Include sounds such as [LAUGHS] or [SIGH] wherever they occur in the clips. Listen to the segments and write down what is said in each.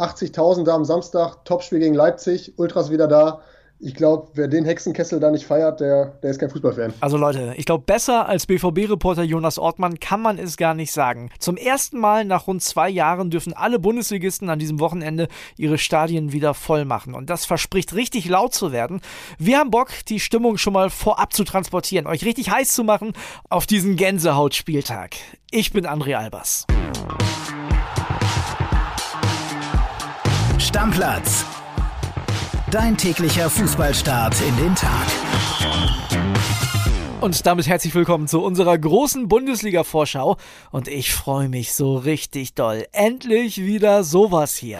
80.000 da am Samstag, Topspiel gegen Leipzig, Ultras wieder da ich glaube, wer den Hexenkessel da nicht feiert, der, der ist kein Fußballfan. Also Leute, ich glaube, besser als BVB-Reporter Jonas Ortmann kann man es gar nicht sagen. Zum ersten Mal nach rund zwei Jahren dürfen alle Bundesligisten an diesem Wochenende ihre Stadien wieder voll machen. Und das verspricht richtig laut zu werden. Wir haben Bock, die Stimmung schon mal vorab zu transportieren, euch richtig heiß zu machen auf diesen Gänsehautspieltag. Ich bin André Albers. Stammplatz Dein täglicher Fußballstart in den Tag. Und damit herzlich willkommen zu unserer großen Bundesliga-Vorschau. Und ich freue mich so richtig doll. Endlich wieder sowas hier.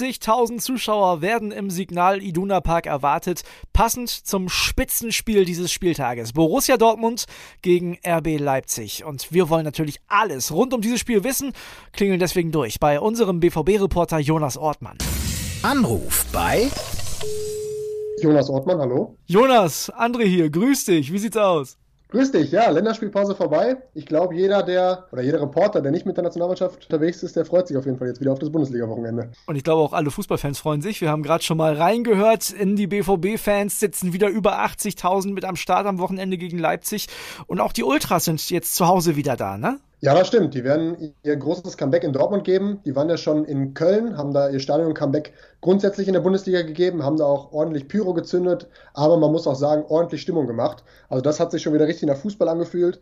Über 80.000 Zuschauer werden im Signal Iduna Park erwartet, passend zum Spitzenspiel dieses Spieltages. Borussia Dortmund gegen RB Leipzig. Und wir wollen natürlich alles rund um dieses Spiel wissen, klingeln deswegen durch bei unserem BVB-Reporter Jonas Ortmann. Anruf bei Jonas Ortmann, hallo. Jonas, André hier, grüß dich, wie sieht's aus? Grüß dich, ja, Länderspielpause vorbei. Ich glaube, jeder, der oder jeder Reporter, der nicht mit der Nationalmannschaft unterwegs ist, der freut sich auf jeden Fall jetzt wieder auf das Bundesliga-Wochenende. Und ich glaube auch alle Fußballfans freuen sich. Wir haben gerade schon mal reingehört in die BVB-Fans, sitzen wieder über 80.000 mit am Start am Wochenende gegen Leipzig. Und auch die Ultras sind jetzt zu Hause wieder da, ne? Ja, das stimmt. Die werden ihr großes Comeback in Dortmund geben. Die waren ja schon in Köln, haben da ihr Stadion-Comeback grundsätzlich in der Bundesliga gegeben, haben da auch ordentlich Pyro gezündet, aber man muss auch sagen, ordentlich Stimmung gemacht. Also das hat sich schon wieder richtig nach Fußball angefühlt.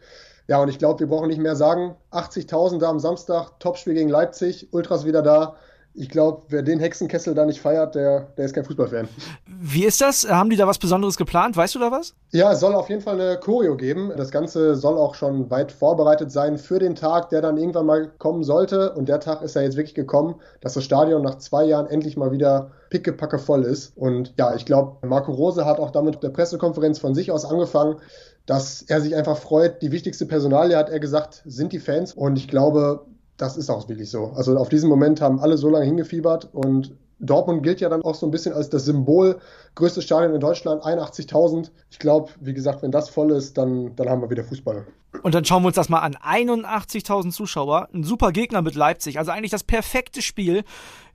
Ja, und ich glaube, wir brauchen nicht mehr sagen. 80.000 da am Samstag, Topspiel gegen Leipzig, Ultras wieder da ich glaube, wer den Hexenkessel da nicht feiert, der, der ist kein Fußballfan. Wie ist das? Haben die da was Besonderes geplant? Weißt du da was? Ja, es soll auf jeden Fall eine Choreo geben. Das Ganze soll auch schon weit vorbereitet sein für den Tag, der dann irgendwann mal kommen sollte. Und der Tag ist ja jetzt wirklich gekommen, dass das Stadion nach zwei Jahren endlich mal wieder pickepacke voll ist. Und ja, ich glaube, Marco Rose hat auch damit der Pressekonferenz von sich aus angefangen, dass er sich einfach freut. Die wichtigste Personalie, hat er gesagt, sind die Fans. Und ich glaube, das ist auch wirklich so. Also auf diesen Moment haben alle so lange hingefiebert und Dortmund gilt ja dann auch so ein bisschen als das Symbol, größtes Stadion in Deutschland, 81.000. Ich glaube, wie gesagt, wenn das voll ist, dann, dann haben wir wieder Fußball. Und dann schauen wir uns das mal an. 81.000 Zuschauer, ein super Gegner mit Leipzig, also eigentlich das perfekte Spiel.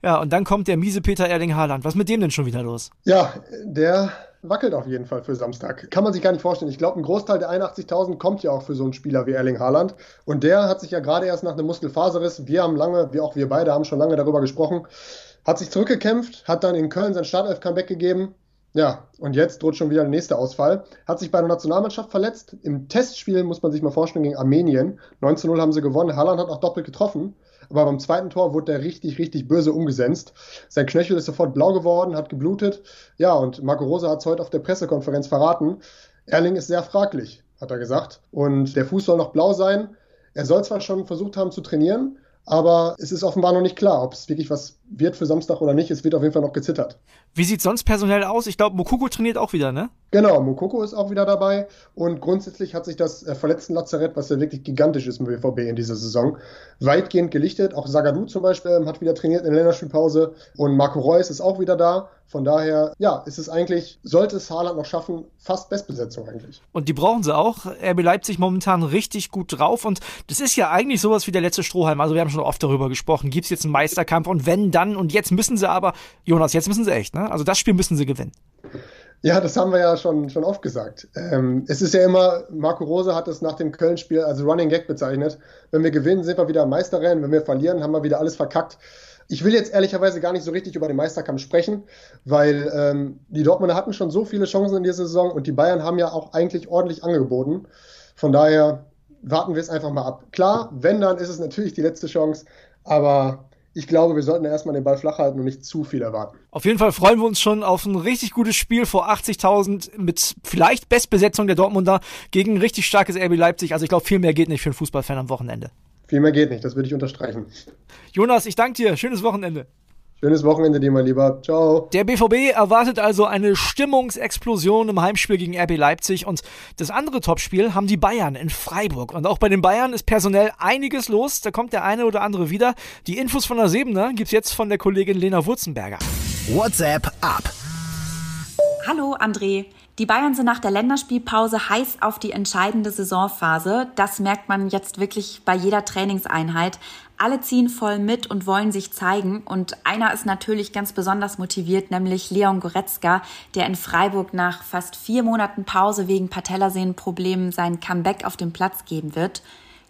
Ja, und dann kommt der miese Peter Erling Haaland. Was ist mit dem denn schon wieder los? Ja, der wackelt auf jeden Fall für Samstag. Kann man sich gar nicht vorstellen. Ich glaube, ein Großteil der 81.000 kommt ja auch für so einen Spieler wie Erling Haaland. Und der hat sich ja gerade erst nach einem Muskelfaserriss, wir haben lange, wie auch wir beide haben schon lange darüber gesprochen, hat sich zurückgekämpft, hat dann in Köln sein Startelf-Comeback gegeben. Ja, und jetzt droht schon wieder der nächste Ausfall. Hat sich bei der Nationalmannschaft verletzt. Im Testspiel muss man sich mal vorstellen gegen Armenien. 19-0 haben sie gewonnen. Haaland hat auch doppelt getroffen. Aber beim zweiten Tor wurde er richtig, richtig böse umgesetzt. Sein Knöchel ist sofort blau geworden, hat geblutet. Ja, und Marco Rosa hat es heute auf der Pressekonferenz verraten. Erling ist sehr fraglich, hat er gesagt. Und der Fuß soll noch blau sein. Er soll zwar schon versucht haben zu trainieren, aber es ist offenbar noch nicht klar, ob es wirklich was wird für Samstag oder nicht. Es wird auf jeden Fall noch gezittert. Wie sieht sonst personell aus? Ich glaube, Mokoko trainiert auch wieder, ne? Genau, Mokoko ist auch wieder dabei. Und grundsätzlich hat sich das äh, verletzten Lazarett, was ja wirklich gigantisch ist im BVB in dieser Saison, weitgehend gelichtet. Auch Zagadou zum Beispiel ähm, hat wieder trainiert in der Länderspielpause. Und Marco Reus ist auch wieder da. Von daher, ja, ist es eigentlich, sollte es Haaland noch schaffen, fast Bestbesetzung eigentlich. Und die brauchen sie auch. RB Leipzig momentan richtig gut drauf. Und das ist ja eigentlich sowas wie der letzte Strohhalm. Also wir haben schon oft darüber gesprochen. Gibt es jetzt einen Meisterkampf? Und wenn dann, und jetzt müssen sie aber, Jonas, jetzt müssen sie echt, ne? Also das Spiel müssen sie gewinnen. Ja, das haben wir ja schon, schon oft gesagt. Ähm, es ist ja immer, Marco Rose hat es nach dem Köln-Spiel als Running Gag bezeichnet. Wenn wir gewinnen, sind wir wieder Meisterrennen. Wenn wir verlieren, haben wir wieder alles verkackt. Ich will jetzt ehrlicherweise gar nicht so richtig über den Meisterkampf sprechen, weil ähm, die Dortmunder hatten schon so viele Chancen in dieser Saison und die Bayern haben ja auch eigentlich ordentlich angeboten. Von daher warten wir es einfach mal ab. Klar, wenn, dann ist es natürlich die letzte Chance, aber ich glaube, wir sollten erstmal den Ball flach halten und nicht zu viel erwarten. Auf jeden Fall freuen wir uns schon auf ein richtig gutes Spiel vor 80.000 mit vielleicht Bestbesetzung der Dortmunder gegen ein richtig starkes RB Leipzig. Also ich glaube, viel mehr geht nicht für einen Fußballfan am Wochenende. Viel mehr geht nicht, das würde ich unterstreichen. Jonas, ich danke dir. Schönes Wochenende. Schönes Wochenende dir, mein Lieber. Ciao. Der BVB erwartet also eine Stimmungsexplosion im Heimspiel gegen RB Leipzig und das andere Topspiel haben die Bayern in Freiburg. Und auch bei den Bayern ist personell einiges los. Da kommt der eine oder andere wieder. Die Infos von der Sebener gibt's jetzt von der Kollegin Lena Wurzenberger. WhatsApp ab. Hallo André. Die Bayern sind nach der Länderspielpause heiß auf die entscheidende Saisonphase. Das merkt man jetzt wirklich bei jeder Trainingseinheit. Alle ziehen voll mit und wollen sich zeigen. Und einer ist natürlich ganz besonders motiviert, nämlich Leon Goretzka, der in Freiburg nach fast vier Monaten Pause wegen Patellasehnenproblemen sein Comeback auf dem Platz geben wird.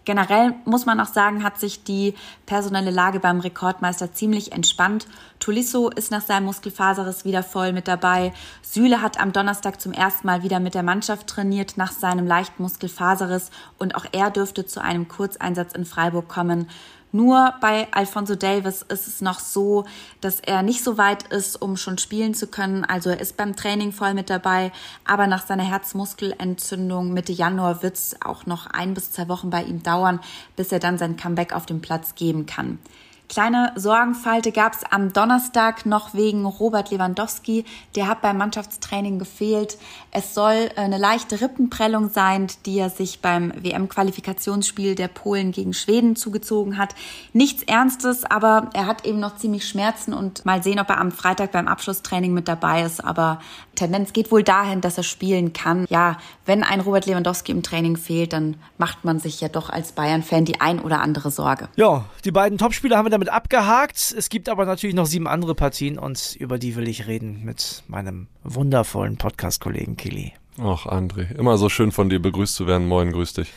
Generell muss man auch sagen, hat sich die personelle Lage beim Rekordmeister ziemlich entspannt. Tulisso ist nach seinem Muskelfaserriss wieder voll mit dabei. Süle hat am Donnerstag zum ersten Mal wieder mit der Mannschaft trainiert nach seinem leichten Muskelfaserriss und auch er dürfte zu einem Kurzeinsatz in Freiburg kommen. Nur bei Alfonso Davis ist es noch so, dass er nicht so weit ist, um schon spielen zu können. Also er ist beim Training voll mit dabei, aber nach seiner Herzmuskelentzündung Mitte Januar wird es auch noch ein bis zwei Wochen bei ihm dauern, bis er dann sein Comeback auf dem Platz geben kann. Kleine Sorgenfalte gab es am Donnerstag noch wegen Robert Lewandowski. Der hat beim Mannschaftstraining gefehlt. Es soll eine leichte Rippenprellung sein, die er sich beim WM-Qualifikationsspiel der Polen gegen Schweden zugezogen hat. Nichts Ernstes, aber er hat eben noch ziemlich Schmerzen und mal sehen, ob er am Freitag beim Abschlusstraining mit dabei ist. Aber Tendenz geht wohl dahin, dass er spielen kann. Ja, wenn ein Robert Lewandowski im Training fehlt, dann macht man sich ja doch als Bayern-Fan die ein oder andere Sorge. Ja, die beiden Topspieler haben wir damit abgehakt. Es gibt aber natürlich noch sieben andere Partien und über die will ich reden mit meinem wundervollen Podcast-Kollegen Kili. Ach, André, immer so schön von dir begrüßt zu werden. Moin, grüß dich.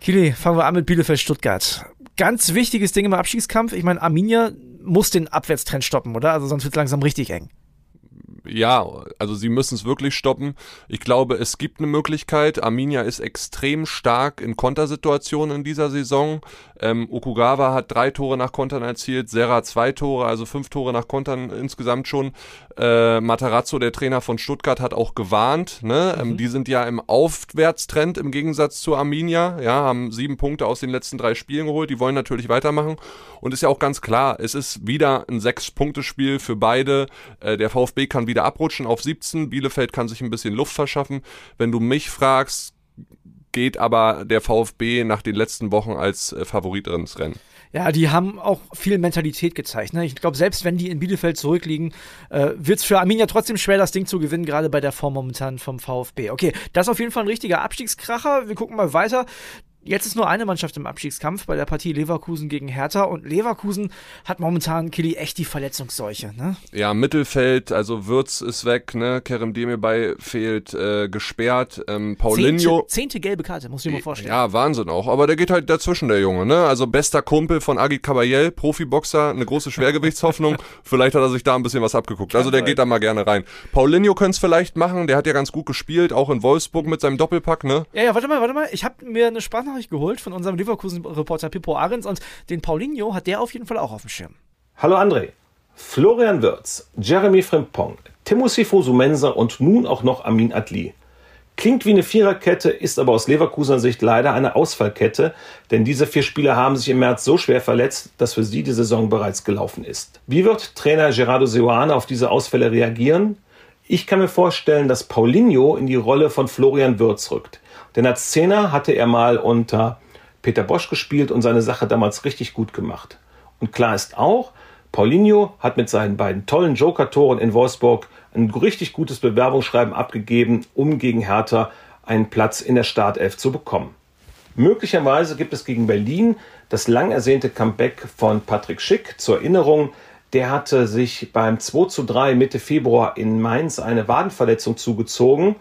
Kili, fangen wir an mit Bielefeld-Stuttgart. Ganz wichtiges Ding im Abstiegskampf. Ich meine, Arminia muss den Abwärtstrend stoppen, oder? Also sonst wird es langsam richtig eng ja, also sie müssen es wirklich stoppen. Ich glaube, es gibt eine Möglichkeit. Arminia ist extrem stark in Kontersituationen in dieser Saison. Ähm, Okugawa hat drei Tore nach Kontern erzielt, Serra zwei Tore, also fünf Tore nach Kontern insgesamt schon. Äh, Matarazzo, der Trainer von Stuttgart, hat auch gewarnt. Ne? Ähm, mhm. Ähm, die sind ja im Aufwärtstrend im Gegensatz zu Arminia. Ja, haben sieben Punkte aus den letzten drei Spielen geholt. Die wollen natürlich weitermachen. Und ist ja auch ganz klar, es ist wieder ein Sechs-Punkte-Spiel für beide. Äh, der VfB kann wieder abrutschen auf 17. Bielefeld kann sich ein bisschen Luft verschaffen. Wenn du mich fragst, geht aber der VfB nach den letzten Wochen als äh, Favorit ins Rennen. Ja, die haben auch viel Mentalität gezeigt. Ne? Ich glaube, selbst wenn die in Bielefeld zurückliegen, äh, wird es für Arminia trotzdem schwer, das Ding zu gewinnen, gerade bei der Form momentan vom VfB. Okay, das ist auf jeden Fall ein richtiger Abstiegskracher. Wir gucken mal weiter. Jetzt ist nur eine Mannschaft im Abstiegskampf bei der Partie Leverkusen gegen Hertha und Leverkusen hat momentan Killy echt die Verletzungsseuche. Ne? Ja, Mittelfeld, also Würz ist weg, ne? Kerem Demirbay fehlt, äh, gesperrt, ähm, Paulinho. Zehnte, zehnte, gelbe Karte, muss ich mir vorstellen. Ja, Wahnsinn auch, aber der geht halt dazwischen, der Junge, ne? Also bester Kumpel von Agit Kabayel, Profiboxer, eine große Schwergewichtshoffnung. [LAUGHS] vielleicht hat er sich da ein bisschen was abgeguckt. Also der geht da mal gerne rein. Paulinho könnte es vielleicht machen, der hat ja ganz gut gespielt, auch in Wolfsburg mit seinem Doppelpack, ne? Ja, ja, warte mal, warte mal, ich habe mir eine Sprachnachricht Sprachnachricht geholt von unserem Leverkusen-Reporter Pippo Ahrens und den Paulinho hat der auf jeden Fall auch auf dem Schirm. Hallo André. Florian Wirz, Jeremy Frimpong, Timo Sifosu Mensa und nun auch noch Amin Adli. Klingt wie eine Viererkette, ist aber aus Leverkusener Sicht leider eine Ausfallkette, denn diese vier Spieler haben sich im März so schwer verletzt, dass für sie die Saison bereits gelaufen ist. Wie wird Trainer Gerardo Seoane auf diese Ausfälle reagieren? Ich kann mir vorstellen, dass Paulinho in die Rolle von Florian Wirz rückt. Denn als Zehner hatte er mal unter Peter Bosch gespielt und seine Sache damals richtig gut gemacht. Und klar ist auch, Paulinho hat mit seinen beiden tollen Joker-Toren in Wolfsburg ein richtig gutes Bewerbungsschreiben abgegeben, um gegen Hertha einen Platz in der Startelf zu bekommen. Möglicherweise gibt es gegen Berlin das lang ersehnte Comeback von Patrick Schick. Zur Erinnerung, der hatte sich beim 2 zu 3 Mitte Februar in Mainz eine Wadenverletzung zugezogen.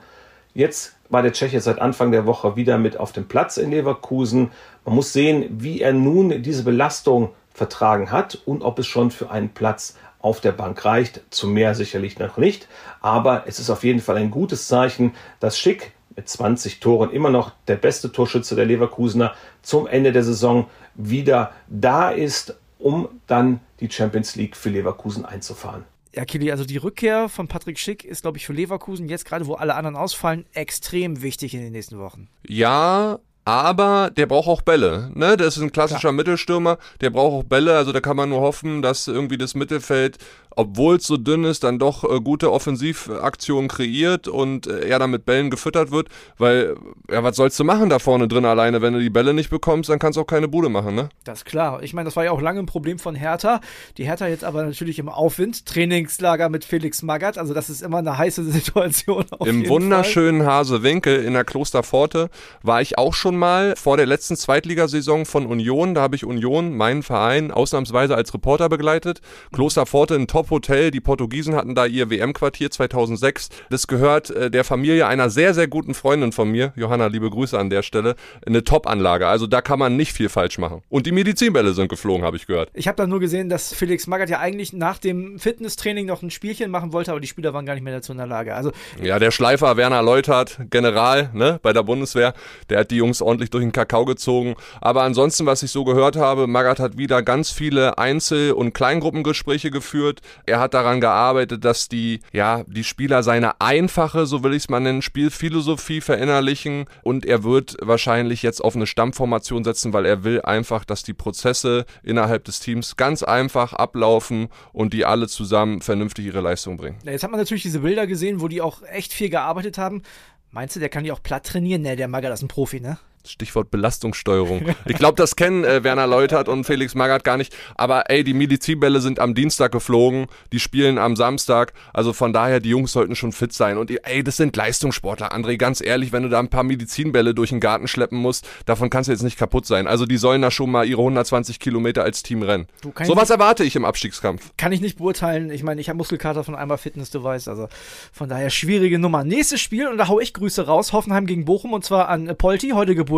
Jetzt war der Tscheche seit Anfang der Woche wieder mit auf dem Platz in Leverkusen. Man muss sehen, wie er nun diese Belastung vertragen hat und ob es schon für einen Platz auf der Bank reicht. Zu mehr sicherlich noch nicht. Aber es ist auf jeden Fall ein gutes Zeichen, dass Schick mit 20 Toren immer noch der beste Torschütze der Leverkusener zum Ende der Saison wieder da ist, um dann die Champions League für Leverkusen einzufahren. Ja, Kili, also die Rückkehr von Patrick Schick ist, glaube ich, für Leverkusen jetzt gerade, wo alle anderen ausfallen, extrem wichtig in den nächsten Wochen. Ja, aber der braucht auch Bälle. Ne? Das ist ein klassischer ja. Mittelstürmer, der braucht auch Bälle. Also da kann man nur hoffen, dass irgendwie das Mittelfeld obwohl es so dünn ist, dann doch äh, gute Offensivaktionen kreiert und äh, er dann mit Bällen gefüttert wird, weil, ja, was sollst du machen da vorne drin alleine? Wenn du die Bälle nicht bekommst, dann kannst du auch keine Bude machen, ne? Das ist klar. Ich meine, das war ja auch lange ein Problem von Hertha. Die Hertha jetzt aber natürlich im Aufwind. Trainingslager mit Felix Magath, also das ist immer eine heiße [LAUGHS] Situation. Im wunderschönen Fall. Hasewinkel in der Klosterpforte war ich auch schon mal vor der letzten Zweitligasaison von Union. Da habe ich Union, meinen Verein, ausnahmsweise als Reporter begleitet. Klosterpforte, ein Top Top-Hotel. Die Portugiesen hatten da ihr WM-Quartier 2006. Das gehört äh, der Familie einer sehr, sehr guten Freundin von mir, Johanna, liebe Grüße an der Stelle, eine Top-Anlage. Also da kann man nicht viel falsch machen. Und die Medizinbälle sind geflogen, habe ich gehört. Ich habe da nur gesehen, dass Felix Magath ja eigentlich nach dem Fitnesstraining noch ein Spielchen machen wollte, aber die Spieler waren gar nicht mehr dazu in der Lage. Also ja, der Schleifer Werner Leutert, General ne, bei der Bundeswehr, der hat die Jungs ordentlich durch den Kakao gezogen. Aber ansonsten, was ich so gehört habe, Magath hat wieder ganz viele Einzel- und Kleingruppengespräche geführt. Er hat daran gearbeitet, dass die, ja, die Spieler seine einfache, so will ich es mal nennen, Spielphilosophie verinnerlichen und er wird wahrscheinlich jetzt auf eine Stammformation setzen, weil er will einfach, dass die Prozesse innerhalb des Teams ganz einfach ablaufen und die alle zusammen vernünftig ihre Leistung bringen. Jetzt hat man natürlich diese Bilder gesehen, wo die auch echt viel gearbeitet haben. Meinst du, der kann die auch platt trainieren? Ne, der Maga, das ist ein Profi, ne? Stichwort Belastungssteuerung. Ich glaube, das kennen äh, Werner Leutert und Felix Magath gar nicht. Aber ey, die Medizinbälle sind am Dienstag geflogen, die spielen am Samstag. Also von daher, die Jungs sollten schon fit sein. Und ey, das sind Leistungssportler, André. Ganz ehrlich, wenn du da ein paar Medizinbälle durch den Garten schleppen musst, davon kannst du jetzt nicht kaputt sein. Also die sollen da schon mal ihre 120 Kilometer als Team rennen. So was erwarte ich im Abstiegskampf. Kann ich nicht beurteilen. Ich meine, ich habe Muskelkater von einmal Fitness, du weißt. Also von daher schwierige Nummer. Nächstes Spiel, und da hau ich Grüße raus. Hoffenheim gegen Bochum und zwar an Polti, heute Geburtstag.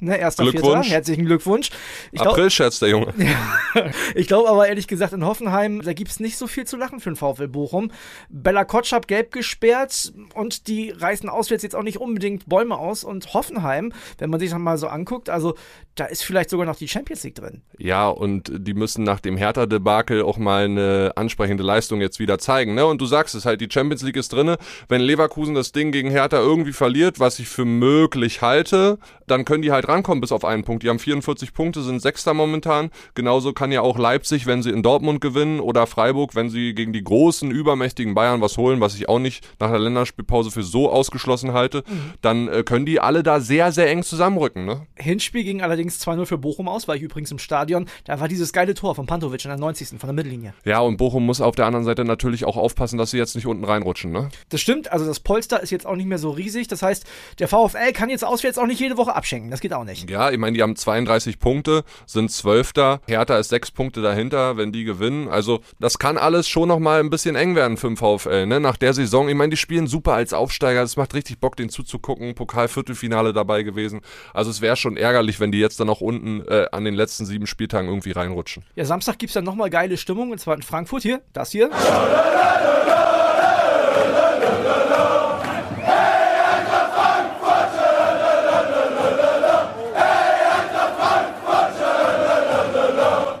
Ne, erster Glückwunsch. Vierter. Herzlichen Glückwunsch. April-Scherz, der Junge. [LAUGHS] ich glaube aber ehrlich gesagt, in Hoffenheim, da gibt es nicht so viel zu lachen für den VfL Bochum. Bella Kotschap gelb gesperrt und die reißen auswärts jetzt auch nicht unbedingt Bäume aus. Und Hoffenheim, wenn man sich das mal so anguckt, also da ist vielleicht sogar noch die Champions League drin. Ja, und die müssen nach dem Hertha-Debakel auch mal eine ansprechende Leistung jetzt wieder zeigen. Ne? Und du sagst es halt, die Champions League ist drin. Wenn Leverkusen das Ding gegen Hertha irgendwie verliert, was ich für möglich halte, dann können die halt rankommen bis auf einen Punkt. Die haben 44 Punkte, sind Sechster momentan. Genauso kann ja auch Leipzig, wenn sie in Dortmund gewinnen oder Freiburg, wenn sie gegen die großen, übermächtigen Bayern was holen, was ich auch nicht nach der Länderspielpause für so ausgeschlossen halte, mhm. dann äh, können die alle da sehr, sehr eng zusammenrücken. Ne? Hinspiel ging allerdings 2-0 für Bochum aus, war ich übrigens im Stadion. Da war dieses geile Tor von Pantovic in der 90. von der Mittellinie. Ja, und Bochum muss auf der anderen Seite natürlich auch aufpassen, dass sie jetzt nicht unten reinrutschen. Ne? Das stimmt, also das Polster ist jetzt auch nicht mehr so riesig. Das heißt, der VfL kann jetzt auswärts auch nicht jede Woche abschenken. Das geht auch nicht. Ja, ich meine, die haben 32 Punkte, sind Zwölfter. Hertha ist sechs Punkte dahinter, wenn die gewinnen. Also das kann alles schon nochmal ein bisschen eng werden für den VfL. Ne? Nach der Saison, ich meine, die spielen super als Aufsteiger. Es macht richtig Bock, den zuzugucken. Pokal-Viertelfinale dabei gewesen. Also es wäre schon ärgerlich, wenn die jetzt dann auch unten äh, an den letzten sieben Spieltagen irgendwie reinrutschen. Ja, Samstag gibt es dann nochmal geile Stimmung. Und zwar in Frankfurt hier. Das hier.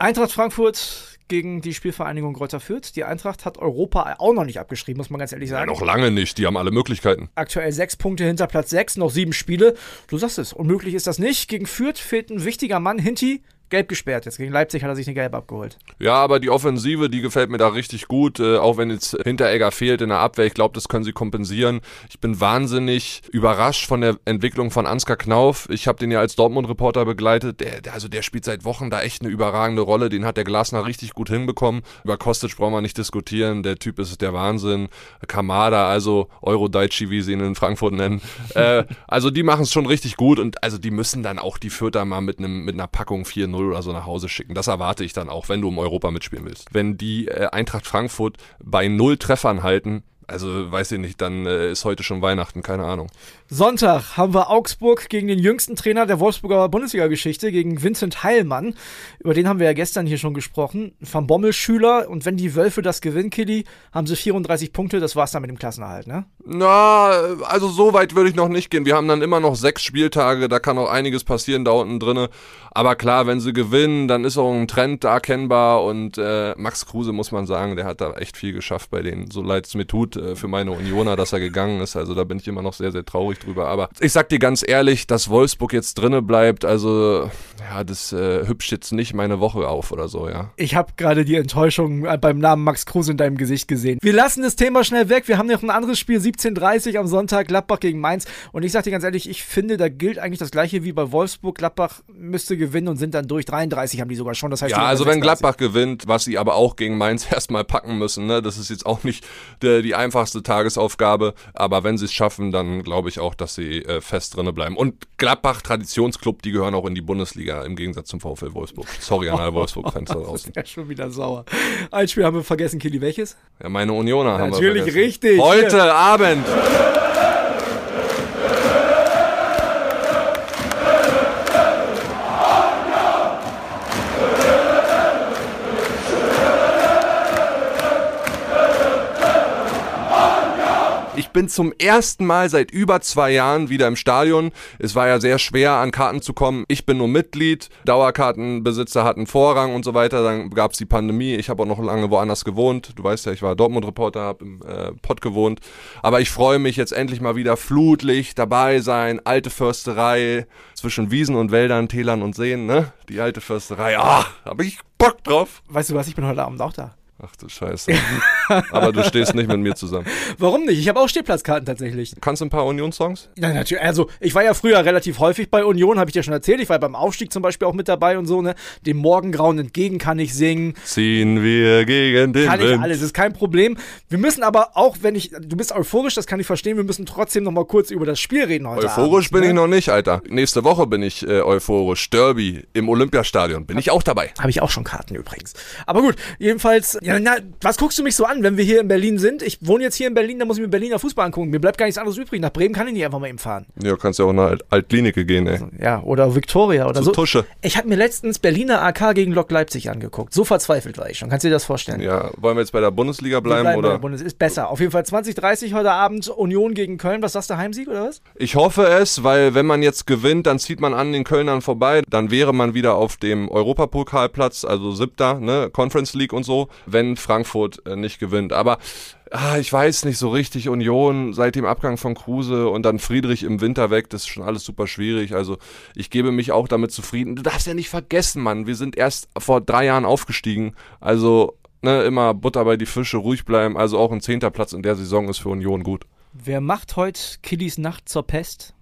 Eintracht Frankfurt gegen die Spielvereinigung Greuther Fürth. Die Eintracht hat Europa auch noch nicht abgeschrieben, muss man ganz ehrlich sagen. Ja, noch lange nicht. Die haben alle Möglichkeiten. Aktuell sechs Punkte hinter Platz sechs, noch sieben Spiele. Du sagst es, unmöglich ist das nicht. Gegen Fürth fehlt ein wichtiger Mann. Hinti gelb gesperrt. Jetzt gegen Leipzig hat er sich eine Gelb abgeholt. Ja, aber die Offensive, die gefällt mir da richtig gut. Äh, auch wenn jetzt Hinteregger fehlt in der Abwehr. Ich glaube, das können sie kompensieren. Ich bin wahnsinnig überrascht von der Entwicklung von Ansgar Knauf. Ich habe den ja als Dortmund-Reporter begleitet. Der, der, also der spielt seit Wochen da echt eine überragende Rolle. Den hat der Glasner richtig gut hinbekommen. Über Kostic brauchen wir nicht diskutieren. Der Typ ist der Wahnsinn. Kamada, also Eurodaichi, wie sie ihn in Frankfurt nennen. äh, also die machen es schon richtig gut und also die müssen dann auch die Fürther mal mit, einem mit einer Packung 4-0 0 oder so nach Hause schicken. Das erwarte ich dann auch, wenn du um Europa mitspielen willst. Wenn die äh, Eintracht Frankfurt bei null Treffern halten, also weiß ich nicht, dann äh, ist heute schon Weihnachten, keine Ahnung. Sonntag haben wir Augsburg gegen den jüngsten Trainer der Wolfsburger Bundesliga-Geschichte, gegen Vincent Heilmann. Über den haben wir ja gestern hier schon gesprochen. Van Bommel Schüler. Und wenn die Wölfe das gewinnen, Killy, haben sie 34 Punkte. Das war's dann mit dem Klassenerhalt, ne? Na, also so weit würde ich noch nicht gehen. Wir haben dann immer noch sechs Spieltage. Da kann auch einiges passieren da unten drinne. Aber klar, wenn sie gewinnen, dann ist auch ein Trend da erkennbar. Und äh, Max Kruse, muss man sagen, der hat da echt viel geschafft bei denen. So leid es mir tut. äh, für meine Unioner, dass er gegangen ist. Also da bin ich immer noch sehr, sehr traurig drüber. Aber ich sag dir ganz ehrlich, dass Wolfsburg jetzt drinne bleibt, also ja, das äh, hübscht jetzt nicht meine Woche auf oder so, ja. Ich habe gerade die Enttäuschung äh, beim Namen Max Kruse in deinem Gesicht gesehen. Wir lassen das Thema schnell weg. Wir haben noch ein anderes Spiel, 17.30 am Sonntag, Gladbach gegen Mainz. Und ich sag dir ganz ehrlich, ich finde, da gilt eigentlich das gleiche wie bei Wolfsburg. Gladbach müsste gewinnen und sind dann durch. 33 haben die sogar schon. Das heißt, ja, also wenn Gladbach gewinnt, was sie aber auch gegen Mainz [LAUGHS] erstmal packen müssen, ne? das ist jetzt auch nicht der, die einfachste Tagesaufgabe. Aber wenn sie es schaffen, dann glaube ich auch, dass sie äh, fest drinne bleiben. Und Gladbach, Traditionsclub, die gehören auch in die Bundesliga im Gegensatz zum VfL Wolfsburg. Sorry [LAUGHS] an alle Wolfsburg-Fans da draußen. ja schon wieder sauer. Ein Spiel haben wir vergessen, Kili, welches? Ja, meine Unioner haben Natürlich, wir vergessen. richtig. Heute Abend. Bin zum ersten Mal seit über zwei Jahren wieder im Stadion. Es war ja sehr schwer, an Karten zu kommen. Ich bin nur Mitglied. Dauerkartenbesitzer hatten Vorrang und so weiter. Dann gab es die Pandemie. Ich habe auch noch lange woanders gewohnt. Du weißt ja, ich war Dortmund-Reporter, habe im äh, Pott gewohnt. Aber ich freue mich jetzt endlich mal wieder Flutlicht dabei sein. Alte Försterei zwischen Wiesen und Wäldern, Tälern und Seen. Ne? Die alte Försterei. Ah, habe ich Bock drauf. Weißt du was, ich bin heute Abend auch da. Ach du Scheiße. Aber du stehst nicht mit mir zusammen. [LAUGHS] Warum nicht? Ich habe auch Stehplatzkarten tatsächlich. Kannst du ein paar Union-Songs? Ja, natürlich. Also, ich war ja früher relativ häufig bei Union, habe ich dir schon erzählt. Ich war beim Aufstieg zum Beispiel auch mit dabei und so, ne? Dem Morgengrauen entgegen kann ich singen. Ziehen wir gegen den Kann Wind. ich alles, ist kein Problem. Wir müssen aber auch, wenn ich, du bist euphorisch, das kann ich verstehen, wir müssen trotzdem noch mal kurz über das Spiel reden heute Euphorisch Abend, bin ne? ich noch nicht, Alter. Nächste Woche bin ich äh, euphorisch. Derby im Olympiastadion. Bin ich auch dabei. Habe ich auch schon Karten übrigens. Aber gut, jedenfalls, ja, na, was guckst du mich so an, wenn wir hier in Berlin sind? Ich wohne jetzt hier in Berlin, da muss ich mir Berliner Fußball angucken. Mir bleibt gar nichts anderes übrig. Nach Bremen kann ich nicht einfach mal eben fahren. Ja, kannst ja auch in eine Alt Altklinike gehen, ey. Ja, oder Victoria oder Zu so. Tusche. Ich habe mir letztens Berliner AK gegen Lok Leipzig angeguckt. So verzweifelt war ich schon. Kannst du dir das vorstellen? Ja, wollen wir jetzt bei der Bundesliga bleiben, bleiben bei der oder? Bundes ist besser. Auf jeden Fall 2030 heute Abend Union gegen Köln. Was sagst du, Heimsieg oder was? Ich hoffe es, weil wenn man jetzt gewinnt, dann zieht man an den Kölnern vorbei. Dann wäre man wieder auf dem Europapokalplatz, also siebter, ne, Conference League und so, wenn Frankfurt äh, nicht gewinnt. Aber ah, ich weiß nicht so richtig, Union seit dem Abgang von Kruse und dann Friedrich im Winter weg, das ist schon alles super schwierig. Also ich gebe mich auch damit zufrieden. Du darfst ja nicht vergessen, Mann, wir sind erst vor drei Jahren aufgestiegen. Also ne, immer Butter bei die Fische, ruhig bleiben. Also auch ein zehnter Platz in der Saison ist für Union gut. Wer macht heute Kiddies Nacht zur Pest?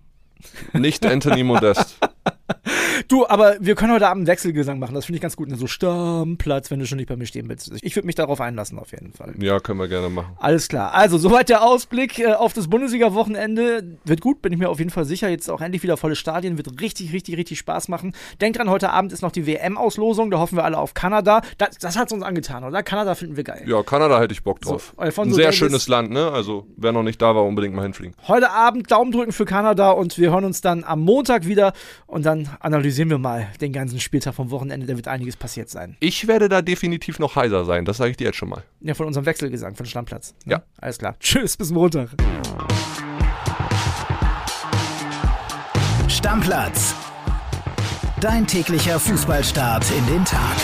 Nicht Anthony Modest. [LAUGHS] [LAUGHS] Du, aber wir können heute Abend einen Wechselgesang machen. Das finde ich ganz gut. So Stammplatz, wenn du schon nicht bei mir stehen willst. Ich würde mich darauf einlassen, auf jeden Fall. Ja, können wir gerne machen. Alles klar. Also, soweit der Ausblick äh, auf das Bundesliga-Wochenende. Wird gut, bin ich mir auf jeden Fall sicher. Jetzt auch endlich wieder volle Stadien. Wird richtig, richtig, richtig Spaß machen. Denk dran, heute Abend ist noch die WM-Auslosung. Da hoffen wir alle auf Kanada. Das, das hat uns angetan, oder? Kanada finden wir geil. Ja, Kanada hätte ich Bock drauf. So, Ein sehr Davies. schönes Land, ne? Also, wer noch nicht da war, unbedingt mal hinfliegen. Heute Abend Daumen drücken für Kanada und wir hören uns dann am Montag wieder und dann analysieren wir mal den ganzen Spieltag vom Wochenende. Da wird einiges passiert sein. Ich werde da definitiv noch heiser sein, das sage ich dir jetzt schon mal. Ja, von unserem Wechselgesang, von Stammplatz. Ne? Ja. Alles klar. Tschüss, bis Montag. Stammplatz. Dein täglicher Fußballstart in den Tag.